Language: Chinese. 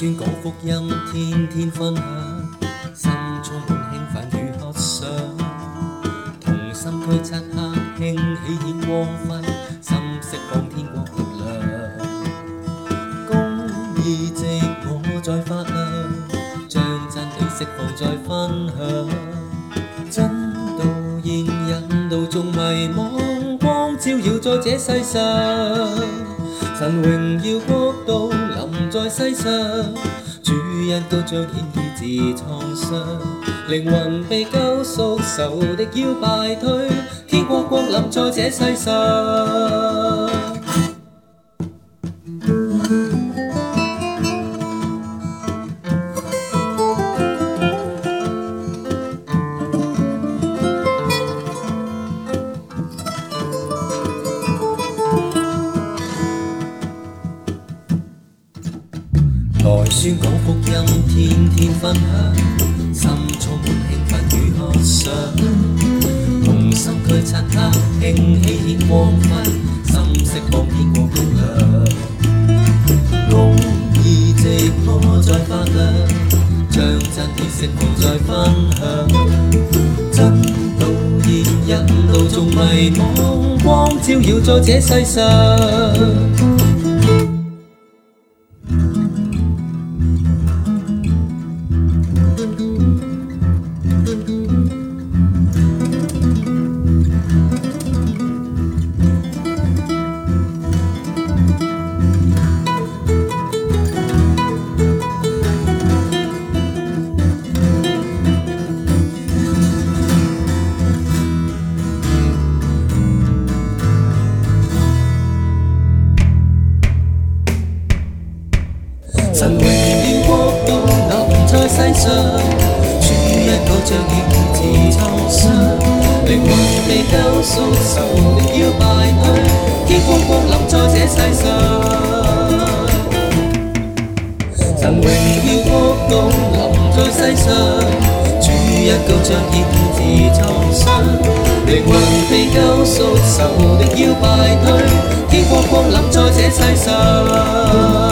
宣講福音，天天分享，心中滿興奮與渴想，同心驱漆黑，興起显光辉，心釋放天光亮。公益直我在發亮，將真理釋放再分享，真道现引導眾迷惘，光照耀在這世上。神荣耀国度临在世上，主人都将显医治创伤，灵魂被救，赎，仇敌要败退，天国降临在这世上。來宣讲福音，天天分享，心充滿興奮與渴想。同心驱策他，兴起显光辉，心色望見光復亮。公義藉可在發亮，將真愛實況再分享。真道現引路，眾迷惘，光照耀在這世上。神榮耀國度臨在世上，全力抱着熱自創傷，靈魂被救贖，仇敵要敗去，天光光臨在這世上。神榮耀國度臨在世上，主日救着熱自創傷，靈魂被救贖，仇敵要敗退，天光光臨在這世上。